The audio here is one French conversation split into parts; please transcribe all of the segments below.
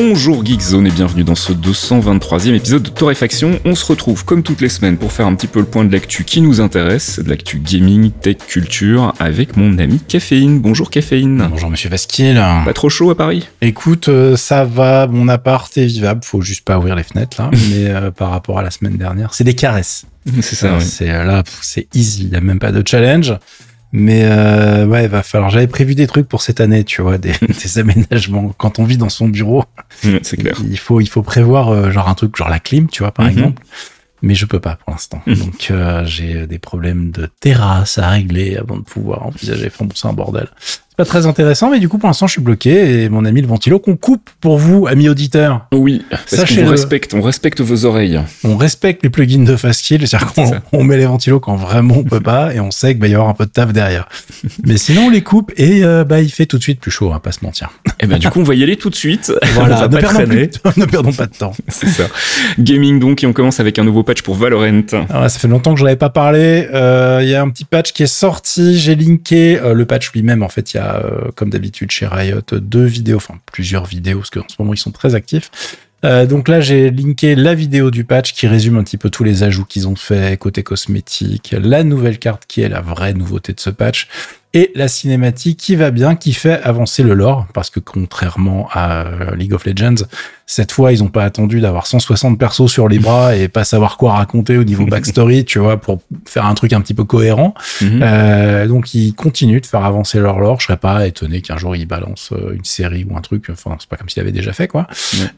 Bonjour Geekzone et bienvenue dans ce 223e épisode de Torréfaction. On se retrouve comme toutes les semaines pour faire un petit peu le point de l'actu qui nous intéresse, de l'actu gaming, tech, culture, avec mon ami Caféine. Bonjour Caféine. Bonjour Monsieur Vasquille. Pas trop chaud à Paris? Écoute, euh, ça va, mon appart est vivable, faut juste pas ouvrir les fenêtres là, mais euh, par rapport à la semaine dernière, c'est des caresses. C'est ça, Euh, oui. C'est là, c'est easy, il y a même pas de challenge. Mais euh, ouais, il va falloir. J'avais prévu des trucs pour cette année, tu vois, des, des aménagements. Quand on vit dans son bureau, C'est clair. il faut il faut prévoir euh, genre un truc genre la clim, tu vois, par Mhm. exemple. Mais je peux pas pour l'instant. Mhm. Donc euh, j'ai des problèmes de terrasse à régler avant de pouvoir envisager. Enfin bon, c'est un bordel. Pas très intéressant, mais du coup pour l'instant je suis bloqué et mon ami le ventilo qu'on coupe pour vous, amis auditeurs. Oui, Sachez-le. vous respecte, on respecte vos oreilles. On respecte les plugins de Fastkill, c'est-à-dire C'est qu'on on met les ventilos quand vraiment on peut pas et on sait qu'il va y avoir un peu de taf derrière. Mais sinon on les coupe et euh, bah il fait tout de suite plus chaud, on va pas se mentir. Et ben du coup on va y aller tout de suite. on Voilà, ne perdons, traîner. plus- ne perdons pas de temps. C'est ça. Gaming donc, et on commence avec un nouveau patch pour Valorant. Alors là, ça fait longtemps que je n'avais pas parlé. Euh, Il y a un petit patch qui est sorti. J'ai linké euh, le patch lui-même. En fait, il y a, euh, comme d'habitude chez Riot, deux vidéos, enfin plusieurs vidéos, parce qu'en ce moment ils sont très actifs. Euh, donc là, j'ai linké la vidéo du patch qui résume un petit peu tous les ajouts qu'ils ont fait côté cosmétique, la nouvelle carte qui est la vraie nouveauté de ce patch et la cinématique qui va bien, qui fait avancer le lore, parce que contrairement à League of Legends, cette fois, ils ont pas attendu d'avoir 160 persos sur les bras et pas savoir quoi raconter au niveau backstory, tu vois, pour faire un truc un petit peu cohérent. Mhm. Euh, donc, ils continuent de faire avancer leur lore. Je serais pas étonné qu'un jour ils balancent euh, une série ou un truc. Enfin, c'est pas comme s'ils l'avaient déjà fait, quoi.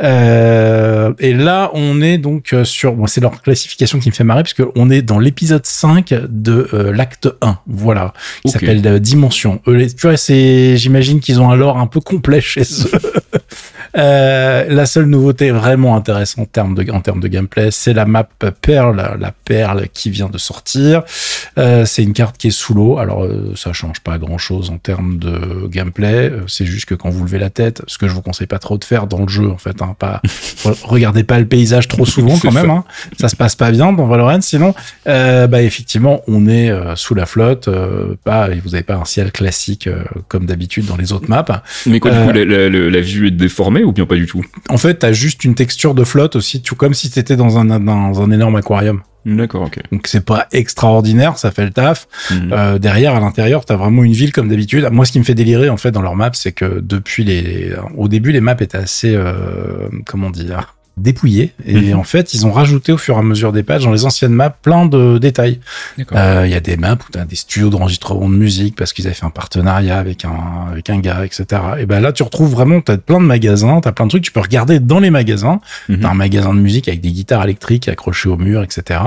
Euh, et là, on est donc euh, sur. Bon, c'est leur classification qui me fait marrer, parce on est dans l'épisode 5 de euh, l'acte 1. Voilà. Qui s'appelle Dimension. Tu vois, c'est. J'imagine qu'ils ont un lore un peu complet chez eux. Euh, la seule nouveauté vraiment intéressante en termes de, en termes de gameplay, c'est la map Pearl, la perle qui vient de sortir. Euh, c'est une carte qui est sous l'eau. Alors, euh, ça change pas grand chose en termes de gameplay. Euh, C'est juste que quand vous levez la tête, ce que je vous conseille pas trop de faire dans le jeu, en fait, hein, pas, re- regardez pas le paysage trop souvent quand même. ça. Hein. Ça se passe pas bien dans Valorant. Sinon, euh, bah, effectivement, on est sous la flotte. Euh, pas, vous avez pas un ciel classique euh, comme d'habitude dans les autres maps. Mais quoi, du coup, la, la- la- la vue est déformée ou bien pas du tout? En fait, t'as juste une texture de flotte aussi, tu, comme si t'étais dans un, dans un énorme aquarium. D'accord, ok. Donc c'est pas extraordinaire, ça fait le taf. Mhm. Euh, derrière, à l'intérieur, t'as vraiment une ville comme d'habitude. Moi, ce qui me fait délirer en fait dans leur map, c'est que depuis les, au début, les maps étaient assez, euh, comment dire, dépouillées. Et Mhm. en fait, ils ont rajouté au fur et à mesure des patchs dans les anciennes maps plein de détails. Euh, Il y a des maps où tu as des studios d'enregistrement de musique parce qu'ils avaient fait un partenariat avec un, avec un gars, etc. Et ben là, tu retrouves vraiment, tu as plein de magasins, tu as plein de trucs, tu peux regarder dans les magasins. Mhm. T'as un magasin de musique avec des guitares électriques accrochées au mur, etc.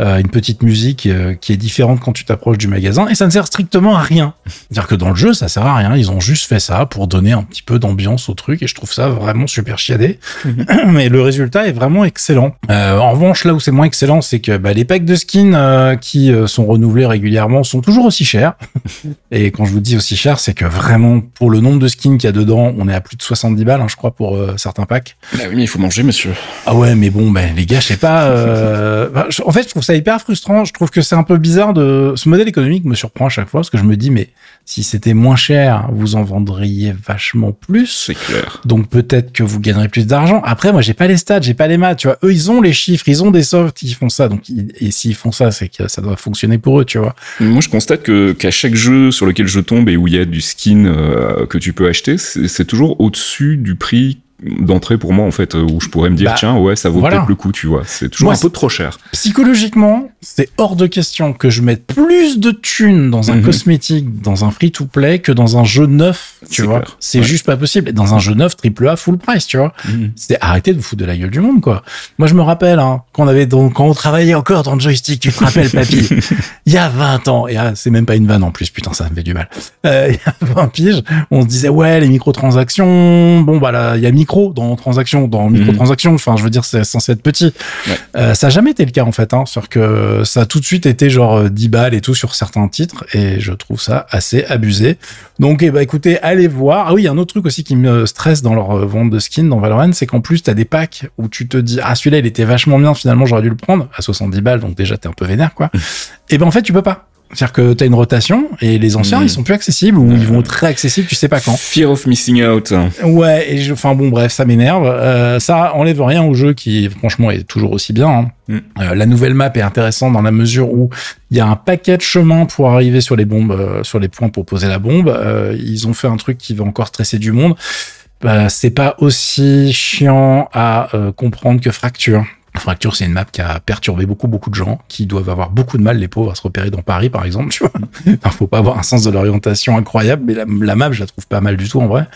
Euh, une petite musique euh, qui est différente quand tu t'approches du magasin et ça ne sert strictement à rien. C'est-à-dire que dans le jeu, ça sert à rien. Ils ont juste fait ça pour donner un petit peu d'ambiance au truc et je trouve ça vraiment super chiadé. Mais le résultat est vraiment excellent. Euh, en revanche, là où c'est moins excellent, c'est que bah, les packs de skins euh, qui euh, sont renouvelés régulièrement sont toujours aussi chers. et quand je vous dis aussi cher, c'est que vraiment pour le nombre de skins qu'il y a dedans, on est à plus de 70 balles, hein, je crois, pour euh, certains packs. Bah oui, mais il faut manger, monsieur. Ah ouais, mais bon, ben les gars, je sais pas. euh, bah, en fait, je trouve ça hyper frustrant. Je trouve que c'est un peu bizarre de. Ce modèle économique me surprend à chaque fois parce que je me dis, mais si c'était moins cher, vous en vendriez vachement plus. C'est clair. Donc peut-être que vous gagnerez plus d'argent. Après, moi, j'ai pas les stats, j'ai pas les maths. Tu vois, eux, ils ont les chiffres, ils ont des softs qui font ça. Donc, ils- et s'ils font ça, c'est que ça doit fonctionner pour eux, tu vois. Moi, je constate que qu'à chaque jeu sur lequel je tombe et où il y a du skin euh, que tu peux acheter, c'est toujours au-dessus du prix d'entrée pour moi en fait euh, où je pourrais me dire Bah, tiens ouais ça vaut voilà. peut-être le coup tu vois c'est toujours Moi, un peu trop cher Psychologiquement, c'est hors de question que je mette plus de thunes dans un Mhm. cosmétique, dans un free-to-play, que dans un jeu neuf, tu vois. C'est Ouais. juste pas possible. Dans un jeu neuf, triple A, full price, tu vois. C'était arrêter de vous foutre de la gueule du monde, quoi. Moi, je me rappelle, hein, quand on avait donc, quand on travaillait encore dans le joystick, tu te rappelles, papy? Il y a 20 ans. Et ah, c'est même pas une vanne en plus, putain, ça me fait du mal. Euh, il y a 20 piges, on se disait, ouais, les microtransactions, bon, bah là, il y a micro dans transaction, dans Mhm. microtransaction. Enfin, je veux dire, c'est censé être petit. Ouais. Euh, ça a jamais été le cas en fait. Hein, sur que ça a tout de suite été genre euh, 10 balles et tout sur certains titres, et je trouve ça assez abusé. Donc, eh ben, écoutez, allez voir. Ah oui, il y a un autre truc aussi qui me stresse dans leur euh, vente de skins dans Valorant, c'est qu'en plus, t'as des packs où tu te dis, ah, celui-là, il était vachement bien, finalement, j'aurais dû le prendre à 70 balles, donc déjà, t'es un peu vénère, quoi. et ben, en fait, tu peux pas. C'est-à-dire que t'as une rotation et les anciens, Mhm. ils sont plus accessibles ou ils vont être très accessibles, tu sais pas quand. Fear of missing out. Ouais, et je, enfin bon, bref, ça m'énerve. Euh, ça enlève rien au jeu qui, franchement, est toujours aussi bien. hein. Mm. Euh, la nouvelle map est intéressante dans la mesure où il y a un paquet de chemins pour arriver sur les bombes, euh, sur les points pour poser la bombe. Euh, ils ont fait un truc qui va encore stresser du monde. Bah, c'est pas aussi chiant à euh, comprendre que Fracture. Fracture, c'est une map qui a perturbé beaucoup, beaucoup de gens qui doivent avoir beaucoup de mal, les pauvres, à se repérer dans Paris, par exemple, tu vois. Enfin, faut pas avoir un sens de l'orientation incroyable, mais la, la map, je la trouve pas mal du tout, en vrai.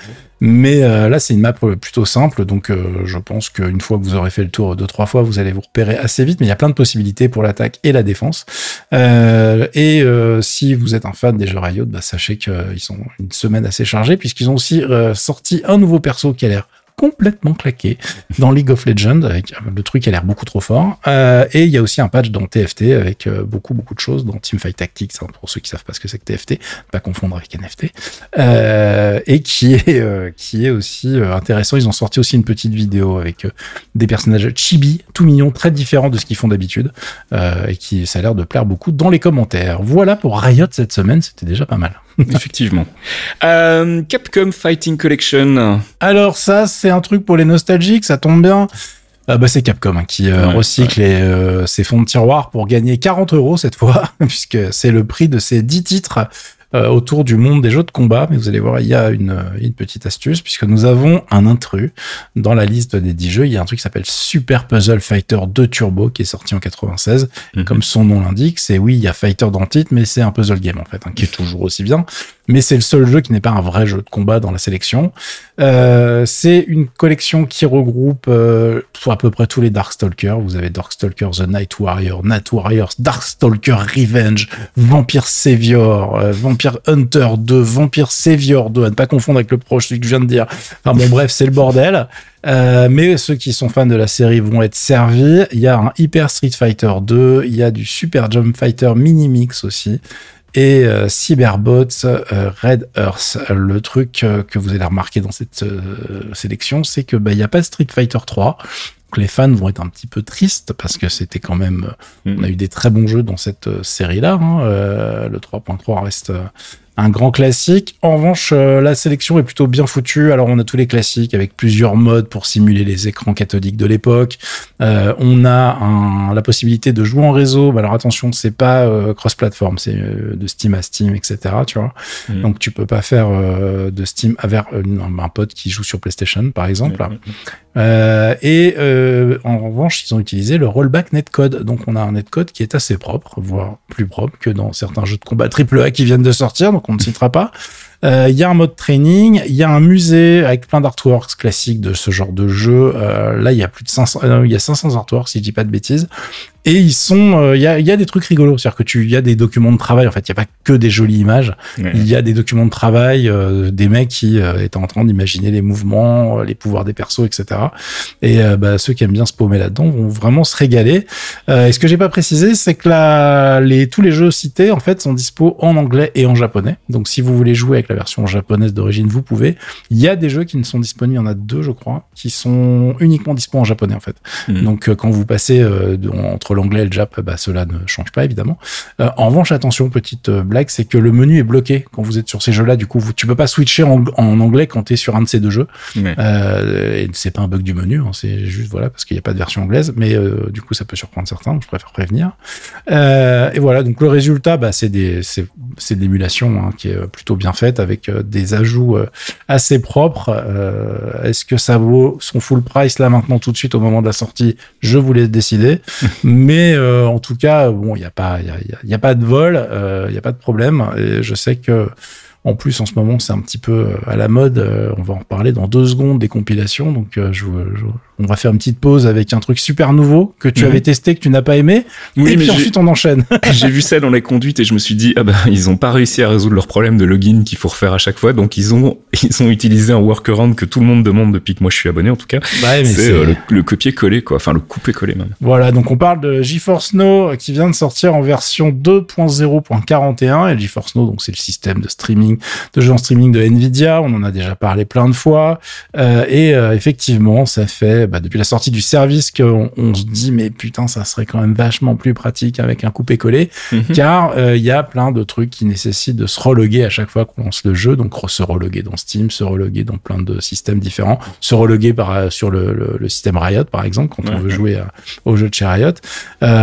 Mais euh, là, c'est une map euh, plutôt simple, donc euh, je pense qu'une fois que vous aurez fait le tour deux, trois fois, vous allez vous repérer assez vite, mais il y a plein de possibilités pour l'attaque et la défense. Euh, et si vous êtes un fan des jeux Riot, bah, sachez qu'ils sont une semaine assez chargée, puisqu'ils ont aussi sorti un nouveau perso qui a l'air complètement claqué dans League of Legends avec euh, le truc a l'air beaucoup trop fort. Euh, et il y a aussi un patch dans TFT avec euh, beaucoup beaucoup de choses dans Teamfight Tactics hein, pour ceux qui savent pas ce que c'est que TFT pas confondre avec NFT euh, et qui est euh, qui est aussi intéressant. Ils ont sorti aussi une petite vidéo avec des personnages chibi tout mignons très différents de ce qu'ils font d'habitude et qui ça a l'air de plaire beaucoup dans les commentaires. Voilà pour Riot cette semaine c'était déjà pas mal Effectivement. Euh, Capcom Fighting Collection. Alors ça, c'est un truc pour les nostalgiques, ça tombe bien. Ah bah c'est Capcom hein, qui euh, Ouais, recycle euh, ses fonds de tiroir pour gagner 40 euros cette fois, puisque c'est le prix de ces 10 titres euh, autour du monde des jeux de combat. Mais vous allez voir, il y a une, une petite astuce, puisque nous avons un intrus dans la liste des 10 jeux. Il y a un truc qui s'appelle Super Puzzle Fighter 2 Turbo qui est sorti en 96. Mhm. Comme son nom l'indique, c'est oui, il y a Fighter dans le titre, mais c'est un puzzle game en fait, hein, qui est toujours aussi bien. Mais c'est le seul jeu qui n'est pas un vrai jeu de combat dans la sélection. Euh, c'est une collection qui regroupe euh, à peu près tous les Darkstalkers. Vous avez Darkstalker The Night Warrior, Night Warriors, Darkstalker Revenge, Vampire Savior, euh, Hunter 2, Vampire Savior 2, à ne pas confondre avec le proche, celui que je viens de dire. Enfin bon, bref, c'est le bordel. Euh, mais ceux qui sont fans de la série vont être servis. Il y a un Hyper Street Fighter 2, il y a du Super Jump Fighter Mini Mix aussi et euh, Cyberbots euh, Red Earth. Le truc euh, que vous allez remarquer dans cette euh, sélection, c'est que bah, il n'y a pas Street Fighter 3. Donc les fans vont être un petit peu tristes parce que c'était quand même, euh, Mm. on a eu des très bons jeux dans cette série-là. hein. Euh, le 3.3 reste euh, un grand classique. En revanche, euh, la sélection est plutôt bien foutue. Alors, on a tous les classiques avec plusieurs modes pour simuler les écrans cathodiques de l'époque. Euh, on a un- la possibilité de jouer en réseau. Bah, alors, attention, c'est pas euh, cross-platform, c'est de Steam à Steam, etc. Tu vois. Mhm. Donc, tu peux pas faire de Steam vers euh, un pote qui joue sur PlayStation, par exemple. Ouais. Euh, et en revanche, ils ont utilisé le rollback netcode. Donc on a un netcode qui est assez propre, voire plus propre que dans certains jeux de combat AAA qui viennent de sortir, donc on ne citera pas. Euh, Il y a un mode training, il y a un musée avec plein d'artworks classiques de ce genre de jeu. Euh, là, il y a plus de 500, euh, il y a 500 artworks si je dis pas de bêtises. Et ils sont, euh, il y, a, y a des trucs rigolos, c'est-à-dire que tu, il y a des documents de travail. En fait, il n'y a pas que des jolies images. Ouais. Il y a des documents de travail, euh, des mecs qui euh, étaient en train d'imaginer les mouvements, les pouvoirs des persos, etc. Et euh, bah, ceux qui aiment bien se paumer là-dedans vont vraiment se régaler. Euh, et ce que j'ai pas précisé, c'est que la, les, tous les jeux cités en fait sont dispo en anglais et en japonais. Donc si vous voulez jouer avec la version japonaise d'origine, vous pouvez. Il y a des jeux qui ne sont disponibles, il y en a deux, je crois, qui sont uniquement dispo en japonais en fait. Mhm. Donc quand vous passez euh, de- entre l'anglais et le jap, bah, cela ne change pas évidemment. Euh, en revanche, attention, petite euh, blague, c'est que le menu est bloqué quand vous êtes sur ces jeux-là. Du coup, vous, tu peux pas switcher en, en anglais quand tu es sur un de ces deux jeux. Ouais. Euh, et c'est pas un bug du menu, hein, c'est juste voilà parce qu'il n'y a pas de version anglaise, mais euh, du coup ça peut surprendre certains, donc je préfère prévenir. Et voilà, donc le résultat, bah, c'est des c'est l'émulation hein, qui est plutôt bien faite avec des ajouts assez propres. Est-ce que ça vaut son full price là maintenant tout de suite au moment de la sortie? Je vous laisse décider. mais euh, en tout cas, bon, il n'y a pas y a, a pas de vol, euh, il n'y a pas de problème. Et je sais que En plus, en ce moment, c'est un petit peu à la mode. on va en reparler dans deux secondes des compilations. Donc, je, je, on va faire une petite pause avec un truc super nouveau que tu Mhm. avais testé, que tu n'as pas aimé. Oui, et mais puis ensuite, on enchaîne. J'ai vu ça dans la conduite et je me suis dit, ah bah, ils ont pas réussi à résoudre leur problème de login qu'il faut refaire à chaque fois. Donc, ils ont, ils ont utilisé un workaround que tout le monde demande depuis que moi je suis abonné, en tout cas. Ouais, C'est euh, le, le copier-coller, quoi. Enfin, le couper-coller, même. Voilà, donc on parle de GeForce Now euh, qui vient de sortir en version 2.0.41 et GeForce Now donc c'est le système de streaming de jeux en streaming de Nvidia, on en a déjà parlé plein de fois. Euh, et euh, effectivement, ça fait bah, depuis la sortie du service qu'on on se dit mais putain, ça serait quand même vachement plus pratique avec un coupé-collé Mhm. car euh, il y a plein de trucs qui nécessitent de se reloguer à chaque fois qu'on lance le jeu, donc se reloguer dans Steam, se reloguer dans plein de systèmes différents, se reloguer par, sur le, le, le système Riot par exemple quand on veut jouer à- au jeu de chez Riot.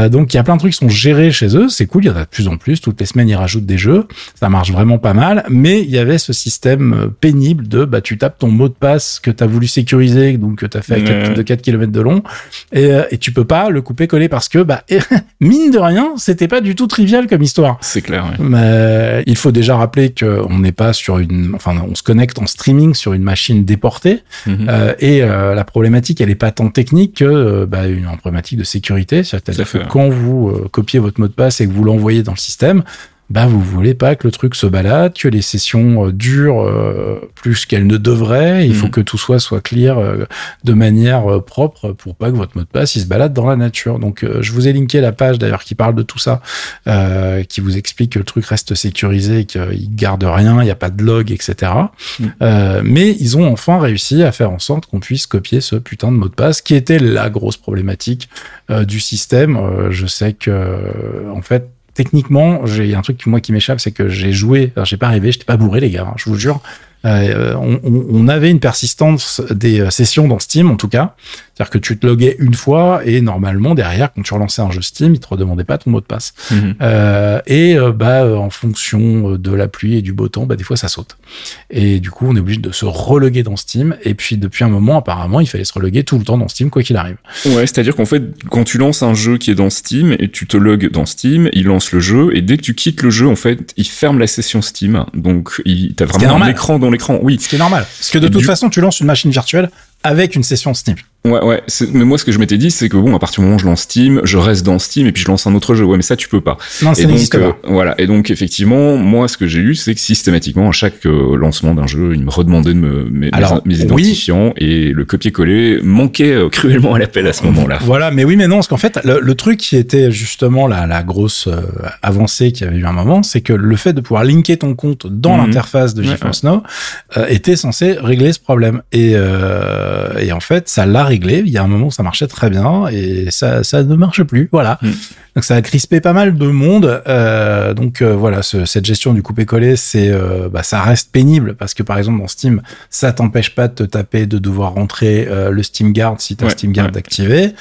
Donc il y a plein de trucs qui sont gérés chez eux, c'est cool, il y en a de plus en plus, toutes les semaines ils rajoutent des jeux, ça marche vraiment pas mal, mais il y avait ce système euh, pénible de bah tu tapes ton mot de passe que tu as voulu sécuriser, donc que tu as fait à de 4 km de long, et, euh, et tu peux pas le couper coller parce que bah mine de rien, c'était pas du tout trivial comme histoire. C'est clair, ouais. Mais il faut déjà rappeler qu'on n'est pas sur une, enfin, on se connecte en streaming sur une machine déportée, Mhm. euh, et euh, la problématique, elle est pas tant technique que euh, bah, une problématique de sécurité. C'est-à-dire que fait. quand vous euh, copiez votre mot de passe et que vous l'envoyez dans le système, bah vous voulez pas que le truc se balade, que les sessions euh, durent euh, plus qu'elles ne devraient. Il faut Mhm. que tout soit soit clear euh, de manière propre pour pas que votre mot de passe il se balade dans la nature. Donc je vous ai linké la page d'ailleurs qui parle de tout ça, euh, qui vous explique que le truc reste sécurisé, qu'il garde rien, il n'y a pas de log, etc. Euh, mais ils ont enfin réussi à faire en sorte qu'on puisse copier ce putain de mot de passe, qui était la grosse problématique euh, du système. Euh, je sais que, en fait, techniquement, j'ai un truc qui, moi qui m'échappe, c'est que j'ai joué, j'ai pas arrivé, j'étais pas bourré les gars, hein, je vous jure. Euh, on, on- on avait une persistance des euh, sessions dans Steam en tout cas, c'est-à-dire que tu te loguais une fois et normalement derrière quand tu relançais un jeu Steam, il te redemandait pas ton mot de passe. Mhm. Euh, et euh, bah euh, en fonction de la pluie et du beau temps, bah des fois ça saute. Et du coup, on est obligé de se reloguer dans Steam. Et puis depuis un moment, apparemment, il fallait se reloguer tout le temps dans Steam quoi qu'il arrive. Ouais, c'est-à-dire qu'en fait, quand tu lances un jeu qui est dans Steam et tu te logs dans Steam, il lance le jeu et dès que tu quittes le jeu, en fait, il ferme la session Steam. Donc, il t'as vraiment un écran dans l'écran. Oui. Ce qui est normal. Parce que de Et toute du- façon, tu lances une machine virtuelle avec une session Steam. Ouais, ouais. Mais moi, ce que je m'étais dit, c'est que bon, à partir du moment où je lance Steam, je reste dans Steam et puis je lance un autre jeu. Ouais, mais ça, tu peux pas. Non, ça et donc, n'existe euh, pas. voilà. Et donc, effectivement, moi, ce que j'ai eu, c'est que systématiquement, à chaque euh, lancement d'un jeu, il me redemandait de me, mes, mes- Alors, mes oui. identifiants et le copier-coller manquait euh, cruellement à l'appel à ce moment-là. Voilà, mais oui, mais non, parce qu'en fait, le, le truc qui était justement la, la grosse euh, avancée qu'il y avait eu un moment, c'est que le fait de pouvoir linker ton compte dans Mhm. l'interface de Ouais, GeForce Now euh, était censé régler ce problème. Et, euh, et en fait, ça l'a réglé. Il y a un moment où ça marchait très bien et ça, ça ne marche plus. Voilà. Mhm. Donc ça a crispé pas mal de monde. Euh, donc euh, voilà, ce- cette gestion du coupé-collé, c'est, euh, bah, ça reste pénible parce que par exemple dans Steam, ça t'empêche pas de te taper, de devoir rentrer le Steam Guard si t'as Ouais, Steam Guard ouais. activé.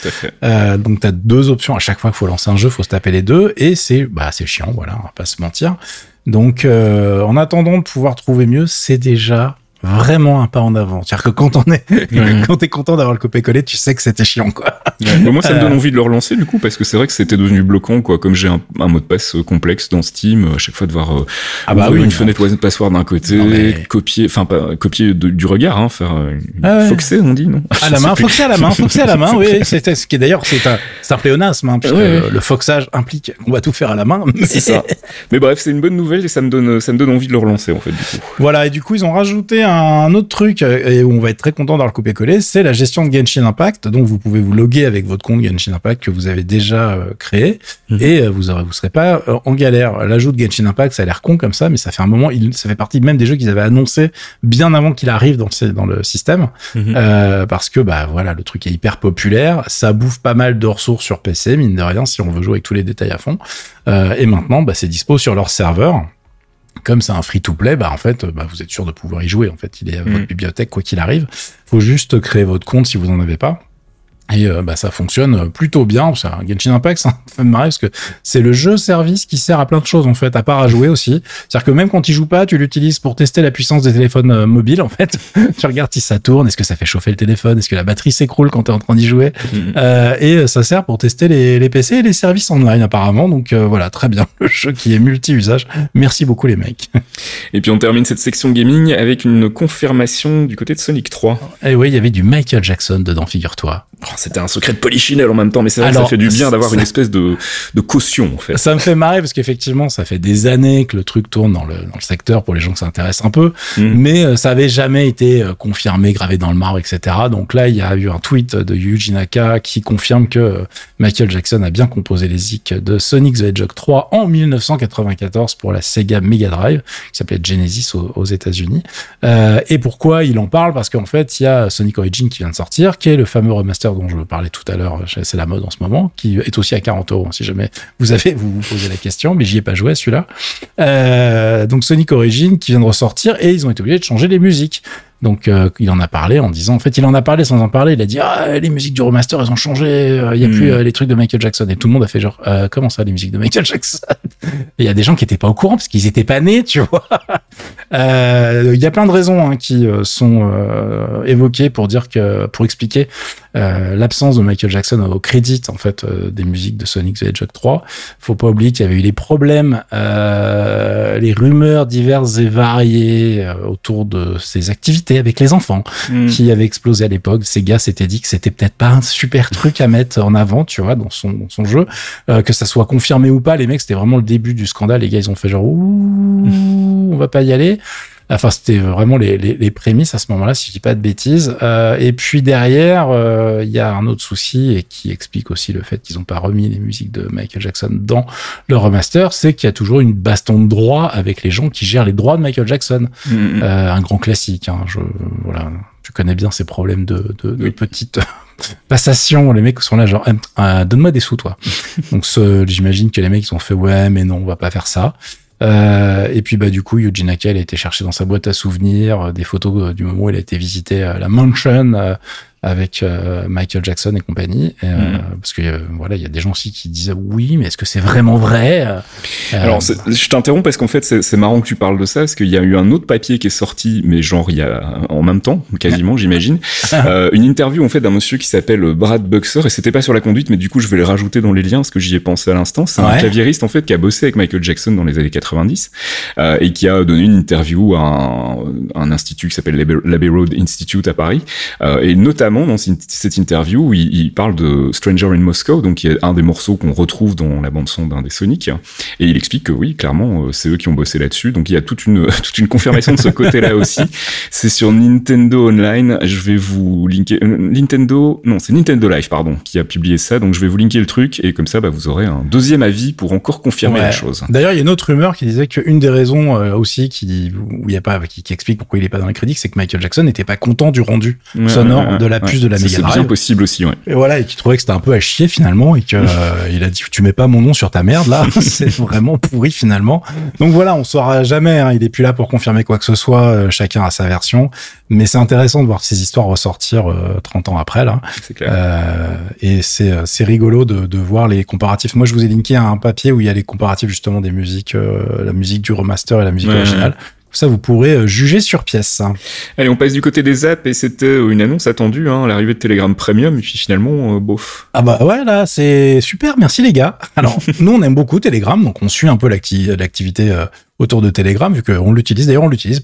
Donc t'as deux options à chaque fois qu'il faut lancer un jeu, faut se taper les deux et c'est bah c'est chiant, voilà, on va pas se mentir. Donc en attendant de pouvoir trouver mieux, c'est déjà vraiment un pas en avant. C'est-à-dire que quand on est Ouais. quand t'es content d'avoir le copier-coller, tu sais que c'était chiant quoi. Ouais. Moi, ça me Euh. donne envie de le relancer du coup parce que c'est vrai que c'était devenu bloquant quoi. Comme j'ai un, un mot de passe euh, complexe dans Steam, euh, à chaque fois devoir euh, Ah bah oui, une fenêtre de password d'un côté, mais- copier, enfin pas copier de- du regard, hein, faire euh, Ah ouais. foxer, on dit non? À Je la main, foxer à la main, foxer à la main, oui, c'était ce qui est d'ailleurs c'est un c'est un pléonasme hein, puisque euh, le foxage implique qu'on va tout faire à la main. mais- C'est ça. Mais bref, c'est une bonne nouvelle et ça me donne ça me donne envie de le relancer en fait du coup. Voilà, et du coup, ils ont rajouté un autre truc, euh, et où on va être très content d'avoir le copier-coller, c'est la gestion de Genshin Impact. Donc, vous pouvez vous loguer avec votre compte Genshin Impact que vous avez déjà euh, créé, Mhm. et euh, vous aurez, vous serez pas en galère. L'ajout de Genshin Impact, ça a l'air con comme ça, mais ça fait un moment, il, ça fait partie même des jeux qu'ils avaient annoncé bien avant qu'il arrive dans le, dans le système, Mhm. euh, parce que, bah, voilà, le truc est hyper populaire, ça bouffe pas mal de ressources sur PC, mine de rien, si on veut jouer avec tous les détails à fond. Euh, et maintenant, bah, c'est dispo sur leur serveur comme c'est un free-to-play, bah en fait, bah, vous êtes sûr de pouvoir y jouer. En fait, il est à votre bibliothèque quoi qu'il arrive. Faut juste créer votre compte si vous en avez pas. Et euh, bah, ça fonctionne plutôt bien. C'est un Genshin Impact, ça me fait marrer parce que c'est le jeu service qui sert à plein de choses en fait, à part à jouer aussi. C'est-à-dire que même quand il joue pas, tu l'utilises pour tester la puissance des téléphones euh, mobiles en fait. tu regardes si ça tourne, est-ce que ça fait chauffer le téléphone, est-ce que la batterie s'écroule quand tu es en train d'y jouer. Mhm. Euh, et ça sert pour tester les, les PC et les services online apparemment. Donc euh, voilà, très bien. Le jeu qui est multi-usage. Merci beaucoup les mecs. Et puis on termine cette section gaming avec une confirmation du côté de Sonic 3. Et oui, il y avait du Michael Jackson dedans, figure-toi. Oh, C'était un secret de polichinelle en même temps, mais c'est vrai que ça fait du bien d'avoir une espèce de, de caution en fait. Ça me fait marrer parce qu'effectivement, ça fait des années que le truc tourne dans le, dans le secteur pour les gens que ça intéresse un peu, Mm. mais euh, ça avait jamais été euh, confirmé, gravé dans le marbre, etc. Donc là, il y a eu un tweet de Yuji Naka qui confirme que euh, Michael Jackson a bien composé les zik de Sonic the Hedgehog 3 en 1994 pour la Sega Mega Drive, qui s'appelait Genesis aux, aux États-Unis. Euh, et pourquoi il en parle? Parce qu'en fait, il y a Sonic Origin qui vient de sortir, qui est le fameux remaster dont je parlais tout à l'heure. C'est la mode en ce moment, qui est aussi à 40 euros. Si jamais vous avez, vous vous posez la question, mais j'y ai pas joué à celui-là. Euh, donc Sonic Origin qui vient de ressortir et ils ont été obligés de changer les musiques. Donc euh, il en a parlé en disant, en fait, il en a parlé sans en parler. Il a dit, ah, les musiques du remaster, elles ont changé. euh, Il y a Mm. plus euh, les trucs de Michael Jackson. Et tout le monde a fait genre, euh, comment ça, les musiques de Michael Jackson? Il y a des gens qui étaient pas au courant parce qu'ils étaient pas nés, tu vois. Euh, Il y a plein de raisons hein, qui euh, sont euh, évoquées pour dire que, pour expliquer euh, l'absence de Michael Jackson au crédit en fait euh, des musiques de Sonic the Hedgehog 3. Faut pas oublier qu'il y avait eu les problèmes, euh, les rumeurs diverses et variées euh, autour de ses activités avec les enfants Mm. qui avaient explosé à l'époque. Sega s'était dit que c'était peut-être pas un super truc à mettre en avant, tu vois, dans son, dans son jeu, Euh, que ça soit confirmé ou pas. Les mecs, c'était vraiment le début du scandale. Les gars, ils ont fait genre, ouh, on va pas y aller. Enfin, c'était vraiment les, les, les prémices à ce moment-là, si je dis pas de bêtises. Euh, et puis derrière, euh, il y a un autre souci et qui explique aussi le fait qu'ils n'ont pas remis les musiques de Michael Jackson dans le remaster, c'est qu'il y a toujours une baston de droit avec les gens qui gèrent les droits de Michael Jackson. Mm, mm. Euh, un grand classique. Hein, je, voilà, tu connais bien ces problèmes de, de, petites passations. Les mecs sont là genre, euh, donne-moi des sous, toi. Donc j'imagine que les mecs ils ont fait ouais, mais non, on va pas faire ça. Euh, et puis bah du coup, Yuji Naka il a été chercher dans sa boîte à souvenirs euh, des photos euh, du moment où il a été visiter la mansion avec euh, Michael Jackson et compagnie. Et, euh, Mhm. Parce que euh, voilà, il y a des gens aussi qui disent oui, mais est-ce que c'est vraiment vrai? Alors, je t'interromps parce qu'en fait, c'est marrant que tu parles de ça, parce qu'il y a eu un autre papier qui est sorti, mais genre il y a en même temps, quasiment, j'imagine, une interview en fait d'un monsieur qui s'appelle Brad Buxer, et c'était pas sur la conduite, mais du coup, je vais le rajouter dans les liens, parce que j'y ai pensé à l'instant. C'est un claviériste en fait qui a bossé avec Michael Jackson dans les années 90 euh, et qui a donné une interview à un, un institut qui s'appelle l'Abbey Road Institute à Paris, et notamment dans cette interview, où il, il parle de Stranger in Moscow, donc qui est un des morceaux qu'on retrouve dans la bande son d'un des Sonic, et il explique que oui, clairement, euh, c'est eux qui ont bossé là-dessus. Donc il y a toute une toute une confirmation de ce côté-là aussi. C'est sur Nintendo Online. Je vais vous linker euh, Nintendo. Non, c'est Nintendo Live, pardon, qui a publié ça. Donc je vais vous linker le truc et comme ça, bah, vous aurez un deuxième avis pour encore confirmer Ouais. la chose. D'ailleurs, il y a une autre rumeur qui disait qu'une des raisons euh, aussi qui où il y a pas qui, qui explique pourquoi il est pas dans les crédits, c'est que Michael Jackson n'était pas content du rendu Ouais, sonore ouais, de la ouais. puce de la Mega C'est bien Drive. possible aussi, ouais. Et voilà, et qui trouvait que c'était un peu à chier finalement et que euh, il a dit tu mets pas mon nom sur ta merde là, c'est vraiment pourri finalement. Donc voilà, on saura jamais. hein, il est plus là pour confirmer quoi que ce soit. euh, chacun a sa version, mais c'est intéressant de voir ces histoires ressortir euh, 30 ans après là. C'est clair. Euh, et c'est euh, c'est rigolo de, de voir les comparatifs. Moi, je vous ai linké un papier où il y a les comparatifs justement des musiques, euh, la musique du remaster et la musique Ouais, originale. Ça, vous pourrez euh, juger sur pièce. Allez, on passe du côté des apps et c'était une annonce attendue, hein, l'arrivée de Telegram Premium, et puis finalement, euh, bof. Ah bah ouais, là, c'est super. Merci les gars. Alors, nous, on aime beaucoup Telegram, donc on suit un peu l'acti- l'activité euh, autour de Telegram, vu qu'on l'utilise. D'ailleurs, on l'utilise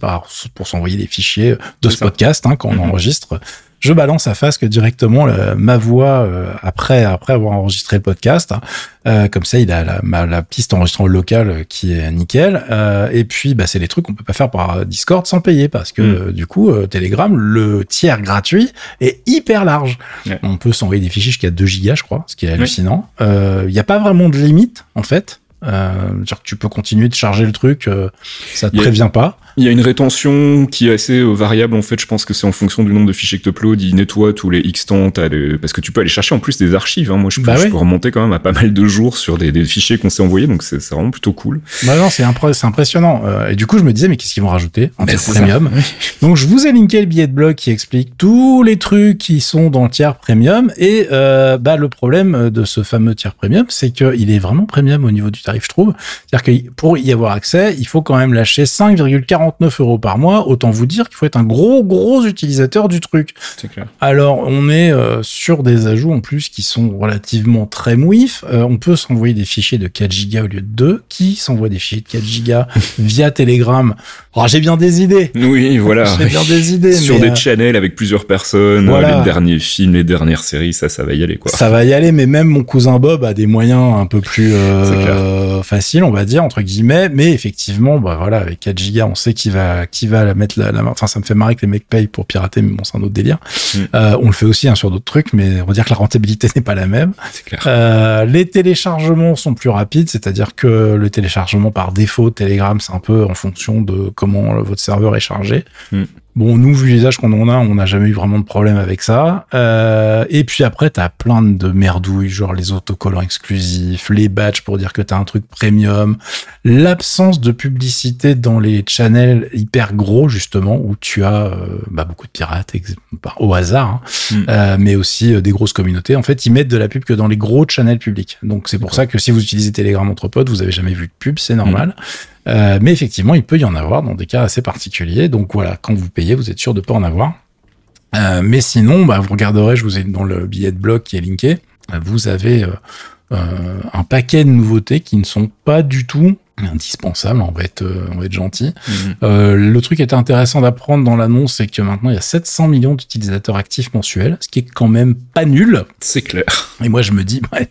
pour s'envoyer des fichiers de ce ça. podcast hein, quand on Mhm. enregistre. Je balance à Fasque directement le- ma voix euh, après après avoir enregistré le podcast. hein. Euh, comme ça, il a la, ma- la piste enregistrement local euh, qui est nickel. Euh, et puis, bah, c'est des trucs qu'on peut pas faire par Discord sans payer parce que euh, du coup, Telegram, le tiers gratuit est hyper large. Ouais. On peut s'envoyer des fichiers jusqu'à 2 gigas, je crois, ce qui est hallucinant. Il n'y a pas vraiment de limite, en fait. Euh, dire que tu peux continuer de charger le truc, euh, ça te a- prévient pas. Il y a une rétention qui est assez euh, variable en fait. Je pense que c'est en fonction du nombre de fichiers que tu uploads. Il nettoie tous les X temps, parce que tu peux aller chercher en plus des archives. Hein. Moi, je peux, Bah je oui. peux remonter quand même à pas mal de jours sur des, des fichiers qu'on s'est envoyés, donc c'est vraiment plutôt cool. Bah non, c'est impr- c'est impressionnant. Euh, et du coup, je me disais, mais qu'est-ce qu'ils vont rajouter? En Ben, premium Donc, je vous ai linké le billet de blog qui explique tous les trucs qui sont dans le tiers premium. Et euh, bah, le problème de ce fameux tiers premium, c'est qu'il est vraiment premium au niveau du tarif, je trouve. C'est-à-dire que pour y avoir accès, il faut quand même lâcher 5,49 euros par mois. Autant vous dire qu'il faut être un gros, gros utilisateur du truc. C'est clair. Alors, on est euh, sur des ajouts en plus qui sont relativement très mouifs. Euh, on peut s'envoyer des fichiers de 4 gigas au lieu de 2. Qui s'envoie des fichiers de 4 gigas via Telegram? Oh, J'ai bien des idées. Oui, voilà. J'ai bien des idées. sur mais, des euh, channels avec plusieurs personnes, Voilà. les derniers films, les dernières séries, ça, ça va y aller quoi. ça va y aller, mais même mon cousin Bob a des moyens un peu plus euh, faciles, on va dire entre guillemets. Mais effectivement, bah voilà, avec 4 gigas, on sait qui va qui va la mettre la, la main. Enfin, ça me fait marrer que les mecs payent pour pirater, mais bon, c'est un autre délire. Mm. Euh, on le fait aussi hein, sur d'autres trucs, mais on va dire que la rentabilité n'est pas la même. C'est clair. Euh, les téléchargements sont plus rapides, c'est-à-dire que le téléchargement par défaut Telegram, c'est un peu en fonction de comment votre serveur est chargé. Mm. Bon, nous, vu l'usage qu'on en a, on n'a jamais eu vraiment de problème avec ça. Euh, et puis après, t'as plein de merdouilles, genre les autocollants exclusifs, les badges pour dire que t'as un truc premium, l'absence de publicité dans les channels hyper gros, justement, où tu as euh, bah, beaucoup de pirates bah, au hasard. hein Mm. euh, mais aussi euh, des grosses communautés. En fait, ils mettent de la pub que dans les gros channels publics. Donc c'est pour ça que si vous utilisez Telegram entre potes, vous avez jamais vu de pub, c'est normal. Euh, mais effectivement, il peut y en avoir dans des cas assez particuliers. Donc voilà, quand vous payez, vous êtes sûr de pas en avoir. Euh, mais sinon, bah, vous regarderez, je vous ai dans le billet de blog qui est linké, euh, vous avez un paquet de nouveautés qui ne sont pas du tout indispensables. On va être, euh, on va être gentil. Mhm. Euh, le truc qui était intéressant d'apprendre dans l'annonce, c'est que maintenant il y a 700 millions d'utilisateurs actifs mensuels, ce qui est quand même pas nul. C'est clair. Et moi je me dis, ouais,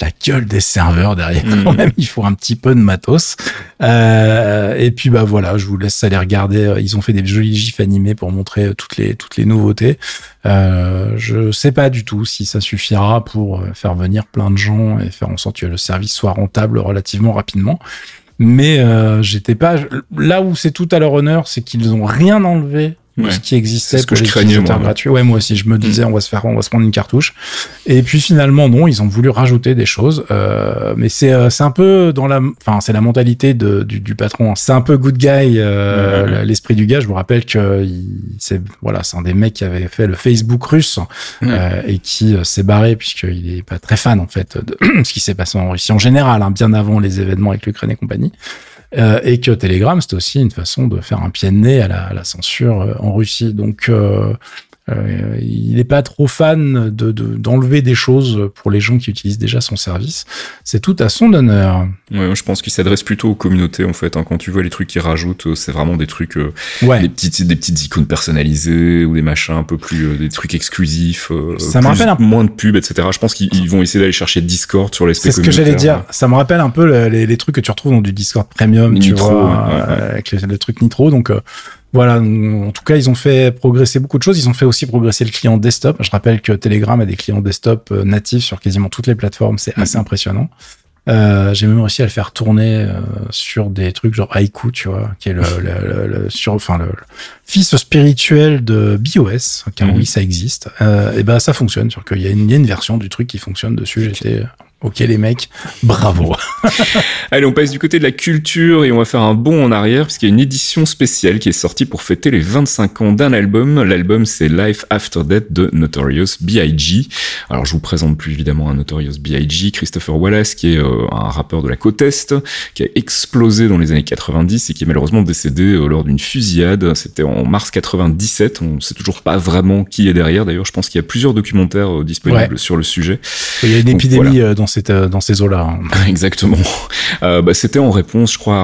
la gueule des serveurs derrière, Mhm. quand même, il faut un petit peu de matos. Euh, et puis bah voilà, je vous laisse aller regarder. Ils ont fait des jolis gifs animés pour montrer toutes les toutes les nouveautés. Euh, je sais pas du tout si ça suffira pour euh, faire venir plein de gens et faire en sorte que le service soit rentable relativement rapidement. Mais euh, j'étais pas là où c'est tout à leur honneur, c'est qu'ils ont rien enlevé Ouais. ce qui existait que pour je les craignais, utilisateurs moi, ouais. gratuits. Ouais, moi aussi, je me disais, on va se faire, on va se prendre une cartouche. Et puis finalement, non, ils ont voulu rajouter des choses. Euh, mais c'est euh, c'est un peu dans la, enfin, c'est la mentalité de, du, du patron. C'est un peu good guy, euh, l'esprit du gars. Je vous rappelle que c'est voilà, c'est un des mecs qui avait fait le Facebook russe euh, et qui euh, s'est barré puisqu'il est pas très fan en fait de ce qui s'est passé en Russie en général, hein, bien avant les événements avec l'Ukraine et compagnie. Euh, et que Telegram, c'était aussi une façon de faire un pied de nez à la, à la censure euh, en Russie. Donc, euh, il n'est pas trop fan de de- d'enlever des choses pour les gens qui utilisent déjà son service. C'est tout à son honneur. Ouais, je pense qu'il s'adresse plutôt aux communautés en fait. hein. Quand tu vois les trucs qu'il rajoute, euh, c'est vraiment des trucs, euh, Ouais. des petites, des petites icônes personnalisées ou des machins un peu plus, euh, des trucs exclusifs. euh, Ça me rappelle un- moins de pubs, etc. Je pense qu'ils ils vont essayer d'aller chercher Discord sur l'aspect C'est ce que j'allais dire. Ça me rappelle un peu le- les, les trucs que tu retrouves dans du Discord Premium, tu Nitro, vois, ouais, ouais, euh, avec le, le truc Nitro. Donc euh, voilà. En tout cas, ils ont fait progresser beaucoup de choses. Ils ont fait aussi progresser le client desktop. Je rappelle que Telegram a des clients desktop euh, natifs sur quasiment toutes les plateformes. C'est Mhm. assez impressionnant. Euh, j'ai même réussi à le faire tourner euh, sur des trucs genre Haiku, tu vois, qui est le, le, le- le- sur, enfin le, fils spirituel de BOS, car Mhm. oui, ça existe. Euh, et ben ça fonctionne, sur qu'il y a une, il y a une version du truc qui fonctionne dessus. J'étais ok les mecs, bravo. Allez, on passe du côté de la culture et on va faire un bond en arrière parce qu'il y a une édition spéciale qui est sortie pour fêter les 25 ans d'un album. L'album, c'est Life After Death de Notorious B.I.G. Alors, je vous présente plus évidemment un Notorious B.I.G. Christopher Wallace, qui est euh, un rappeur de la côte Est, qui a explosé dans les années 90 et qui est malheureusement décédé euh, lors d'une fusillade. C'était en mars 97. On sait toujours pas vraiment qui est derrière. D'ailleurs, je pense qu'il y a plusieurs documentaires euh, disponibles sur le sujet. Il y a une Donc, épidémie dans cette euh, dans ces eaux-là. hein. Exactement. Euh, bah, c'était en réponse, je crois,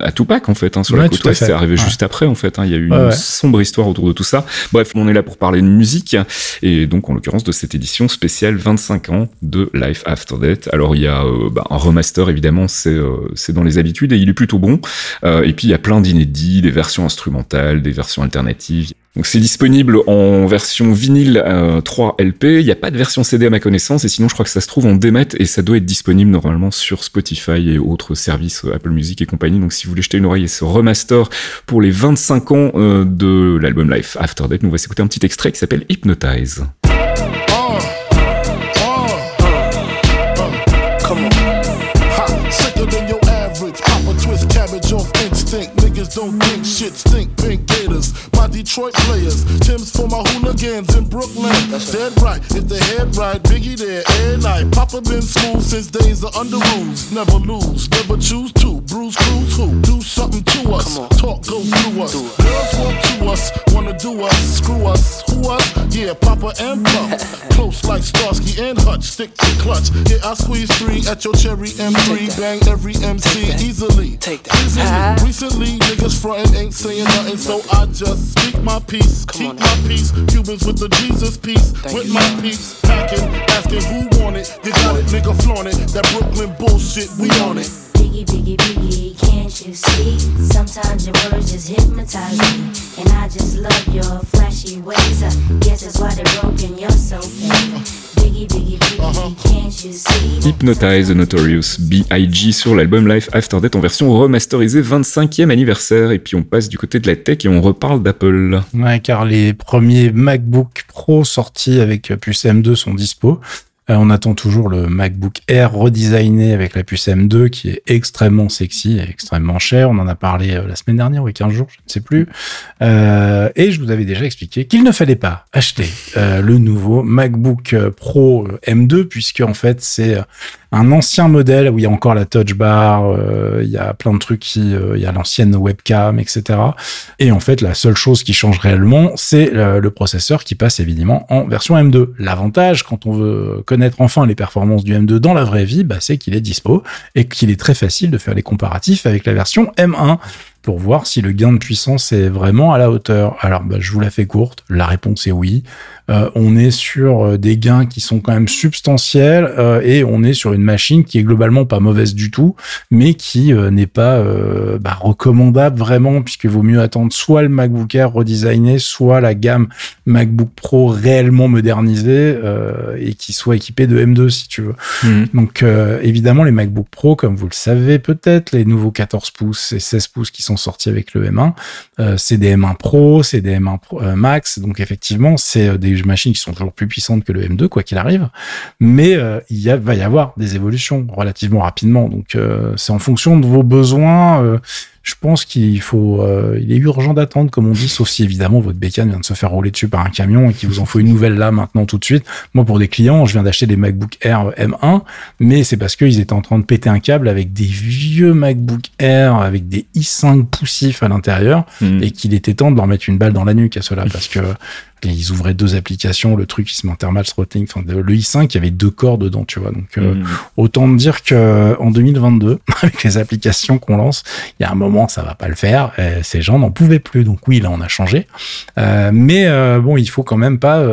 à, Tupac en fait, hein, sur Ouais, la côte ouest. C'est arrivé Ouais. juste après en fait. hein. Il y a eu une Ouais, sombre histoire autour de tout ça. Bref, on est là pour parler de musique et donc en l'occurrence de cette édition spéciale 25 ans de Life After Death. Alors il y a euh, bah, un remaster évidemment, c'est euh, c'est dans les habitudes et il est plutôt bon. Et puis il y a plein d'inédits, des versions instrumentales, des versions alternatives. Donc c'est disponible en version vinyle 3 LP. Il n'y a pas de version CD à ma connaissance, et sinon je crois que ça se trouve en démat et ça doit être disponible normalement sur Spotify et autres services Apple Music et compagnie. Donc si vous voulez jeter une oreille et ce remaster pour les 25 ans de l'album Life After Death, nous va s'écouter un petit extrait qui s'appelle Hypnotize. Detroit players, Tim's for my hooligans in Brooklyn. That's Dead right, if the head right, Biggie there, every night. Papa been smooth since days of under rules. Never lose, never choose to. Bruise, cruise, who? Do something to us. Talk, go through us. Girls want to us, wanna do us, screw us, who us? Yeah, Papa and Pump. Close like Starsky and Hutch, stick to clutch. Yeah, I squeeze three at your cherry M3, bang every MC easily. Take that. Easily. Recently, niggas frontin' ain't saying nothing, so I just speak my peace, keep my peace. Cubans with the Jesus peace, with my peace. Packing, asking who want it. You got it, nigga, flaunt it. That Brooklyn bullshit, we on it. Biggie, biggie, biggie, can't you see? Sometimes your words just hypnotize me. And I just love your flashy ways. I guess that's why they're broken, you're so fake. Hypnotize the Notorious B.I.G. sur l'album Life After Death en version remasterisée 25e anniversaire. Et puis on passe du côté de la tech et on reparle d'Apple. Ouais, car les premiers MacBook Pro sortis avec puce M2 sont dispo. Euh, on attend toujours le MacBook Air redesigné avec la puce M2 qui est extrêmement sexy et extrêmement cher. On en a parlé euh, la semaine dernière ou il y a 15 jours, je ne sais plus. Euh, et je vous avais déjà expliqué qu'il ne fallait pas acheter le nouveau MacBook Pro M2 puisque en fait c'est un ancien modèle où il y a encore la touch bar, euh, il y a plein de trucs qui, euh, il y a l'ancienne webcam, etc. Et en fait, la seule chose qui change réellement, c'est le, processeur qui passe évidemment en version M2. L'avantage, quand on veut connaître enfin les performances du M2 dans la vraie vie, bah, c'est qu'il est dispo et qu'il est très facile de faire les comparatifs avec la version M1 pour voir si le gain de puissance est vraiment à la hauteur. Alors, bah, je vous la fais courte. La réponse est oui. Euh, on est sur euh, des gains qui sont quand même substantiels euh, et on est sur une machine qui est globalement pas mauvaise du tout, mais qui n'est pas bah, recommandable vraiment, puisqu'il vaut mieux attendre soit le MacBook Air redesigné, soit la gamme MacBook Pro réellement modernisée et qui soit équipé de M2 si tu veux. Mmh. Donc évidemment les MacBook Pro, comme vous le savez peut-être, les nouveaux 14 pouces et 16 pouces qui sont sortis avec le M1, c'est des M1 Pro, c'est des M1 Pro, Max, donc effectivement c'est des machines qui sont toujours plus puissantes que le M2, quoi qu'il arrive. Mais euh, il va y avoir des évolutions relativement rapidement. Donc euh, c'est en fonction de vos besoins. Euh, je pense qu'il faut, euh, il est urgent d'attendre, comme on dit, sauf si évidemment votre bécane vient de se faire rouler dessus par un camion et qu'il vous en faut une nouvelle là maintenant tout de suite. Moi, pour des clients, je viens d'acheter des MacBook Air M1, mais c'est parce qu'ils étaient en train de péter un câble avec des vieux MacBook Air avec des i5 poussifs à l'intérieur hmm. et qu'il était temps de leur mettre une balle dans la nuque à cela parce que ils ouvraient deux applications, le truc, il se met thermal throttling, enfin, le i5, il y avait deux corps dedans, tu vois. Donc, euh, hmm. autant dire que en 2022, avec les applications qu'on lance, il y a un moment, ça va pas le faire. ces gens n'en pouvaient plus. Donc oui, là, on a changé. Euh, mais euh, bon, il faut quand même pas,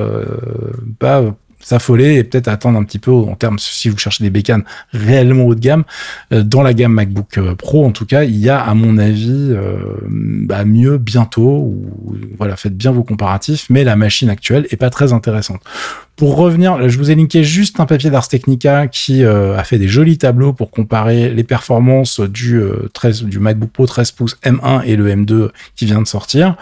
pas s'affoler et peut-être attendre un petit peu en termes, si vous cherchez des bécanes réellement haut de gamme, euh, dans la gamme MacBook euh, Pro, en tout cas, il y a, à mon avis, euh, bah, mieux bientôt, ou voilà, faites bien vos comparatifs, mais la machine actuelle est pas très intéressante. Pour revenir, je vous ai linké juste un papier d'Ars Technica qui a fait des jolis tableaux pour comparer les performances du 13, du MacBook Pro 13 pouces M1 et le M2 qui vient de sortir.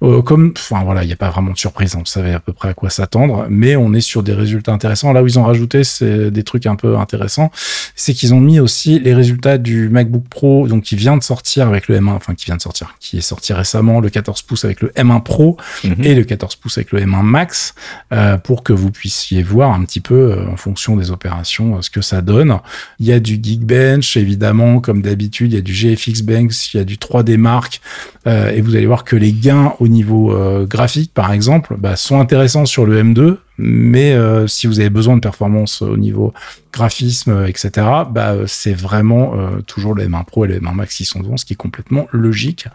comme, enfin voilà, il n'y a pas vraiment de surprise, hein, vous savez à peu près à quoi s'attendre, mais on est sur des résultats intéressants. Là où ils ont rajouté, c'est des trucs un peu intéressants, c'est qu'ils ont mis aussi les résultats du MacBook Pro, donc qui vient de sortir avec le M1, enfin qui vient de sortir, qui est sorti récemment, le 14 pouces avec le M1 Pro mhm. et le 14 pouces avec le M1 Max, euh, pour que vous puissiez voir un petit peu euh, en fonction des opérations euh, ce que ça donne. Il y a du Geekbench, évidemment, comme d'habitude, il y a du GFX Banks, il y a du 3D Mark, et vous allez voir que les gains au niveau graphique, par exemple, bah, sont intéressants sur le M2, mais euh, si vous avez besoin de performance au niveau graphisme, etc., bah, c'est vraiment euh, toujours le M1 Pro et le M1 Max qui sont devant, ce qui est complètement logique.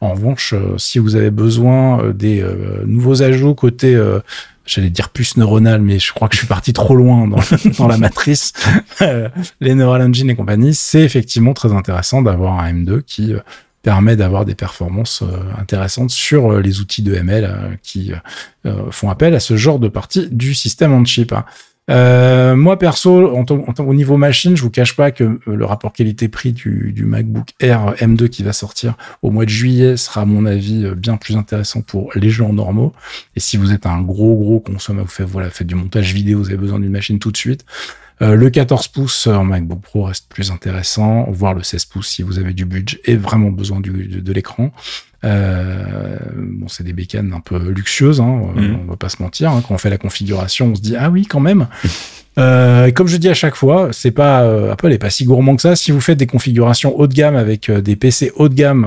En revanche, euh, si vous avez besoin des nouveaux ajouts côté j'allais dire puce neuronale, mais je crois que je suis parti trop loin dans, la matrice, les Neural Engine et compagnie, c'est effectivement très intéressant d'avoir un M2 qui permet d'avoir des performances intéressantes sur les outils de ML qui font appel à ce genre de partie du système on-chip. Hein. Euh, moi perso, en, au niveau machine, je vous cache pas que euh, le rapport qualité-prix du, du, MacBook Air M2 qui va sortir au mois de juillet sera à mon avis euh, bien plus intéressant pour les gens normaux. Et si vous êtes un gros gros consommateur, vous faites voilà, faites du montage vidéo, vous avez besoin d'une machine tout de suite. Euh, le 14 pouces en MacBook Pro reste plus intéressant, voire le 16 pouces si vous avez du budget et vraiment besoin du, de, l'écran. Euh, bon, c'est des bécanes un peu luxueuses, hein, mm. on va pas se mentir. Hein. Quand on fait la configuration, on se dit ah oui quand même. Euh, comme je dis à chaque fois, c'est pas euh, Apple est pas si gourmand que ça. Si vous faites des configurations haut de gamme avec des PC haut de gamme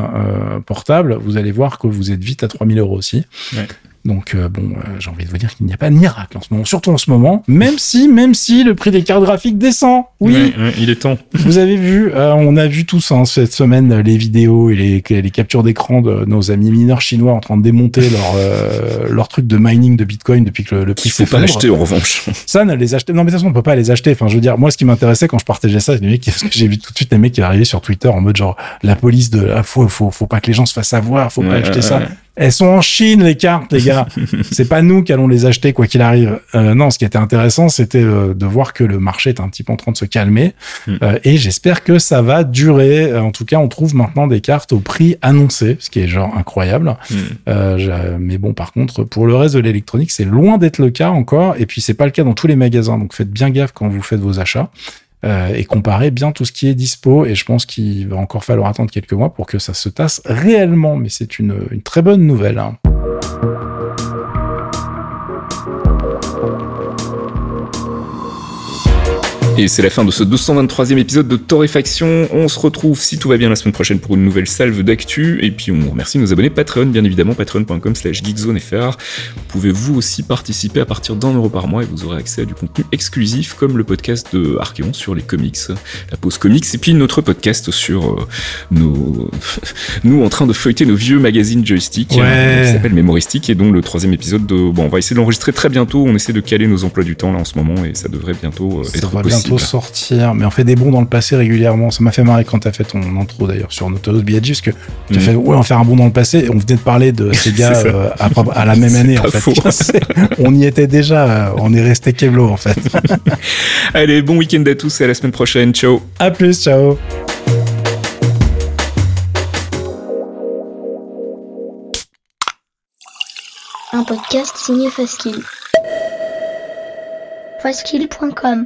portables, vous allez voir que vous êtes vite à 3000 euros aussi. Ouais. Donc euh, bon, euh, j'ai envie de vous dire qu'il n'y a pas de miracle en ce moment, surtout en ce moment, même si, même si le prix des cartes graphiques descend. Oui, il est temps. Vous avez vu, euh, on a vu tous hein, cette semaine les vidéos et les, les captures d'écran de nos amis mineurs chinois en train de démonter leur leur truc de mining de Bitcoin depuis que le, prix s'est. Il faut pas l'acheter en revanche. Ça, ne les acheter. Non, mais de toute façon, on peut pas les acheter. Enfin, je veux dire, moi, ce qui m'intéressait quand je partageais ça, c'est parce que j'ai vu tout de suite les mecs qui arrivaient sur Twitter en mode genre la police de, ah, faut, faut, faut pas que les gens se fassent savoir, faut pas acheter ça. Elles sont en Chine, les cartes, les gars. c'est pas nous qui allons les acheter, quoi qu'il arrive. Euh, non, ce qui était intéressant, c'était euh, de voir que le marché est un petit peu en train de se calmer. Hmm. Euh, et j'espère que ça va durer. En tout cas, on trouve maintenant des cartes au prix annoncé, ce qui est genre incroyable. Hmm. mais bon, par contre, pour le reste de l'électronique, c'est loin d'être le cas encore. Et puis, c'est pas le cas dans tous les magasins. Donc, faites bien gaffe quand vous faites vos achats. Euh, et comparer bien tout ce qui est dispo. Et je pense qu'il va encore falloir attendre quelques mois pour que ça se tasse réellement. Mais c'est une, très bonne nouvelle. Hein. Et c'est la fin de ce 223e épisode de Torréfaction. On se retrouve, si tout va bien, la semaine prochaine pour une nouvelle salve d'actu. Et puis on remercie nos abonnés Patreon, bien évidemment, patreon.com slash geekzonefr. Vous pouvez vous aussi participer à partir d'un euro par mois et vous aurez accès à du contenu exclusif comme le podcast de Archeon sur les comics, la pause comics, et puis notre podcast sur euh, nos... nous en train de feuilleter nos vieux magazines joystick ouais. qui s'appelle Mémoristique et dont le troisième épisode de... Bon, on va essayer de l'enregistrer très bientôt. On essaie de caler nos emplois du temps là en ce moment et ça devrait bientôt euh, être possible sortir, mais on fait des bons dans le passé régulièrement. Ça m'a fait marrer quand t'as fait ton intro d'ailleurs sur Notorious B.I.G. parce que tu as mm. fait ouais on fait un bon dans le passé et on venait de parler de ces gars euh, à, la même année en fait. on y était déjà, euh, on est resté Keblo en fait. Allez, bon week-end à tous et à la semaine prochaine. Ciao. À plus, ciao. Un podcast signé Faskill. Faskill.com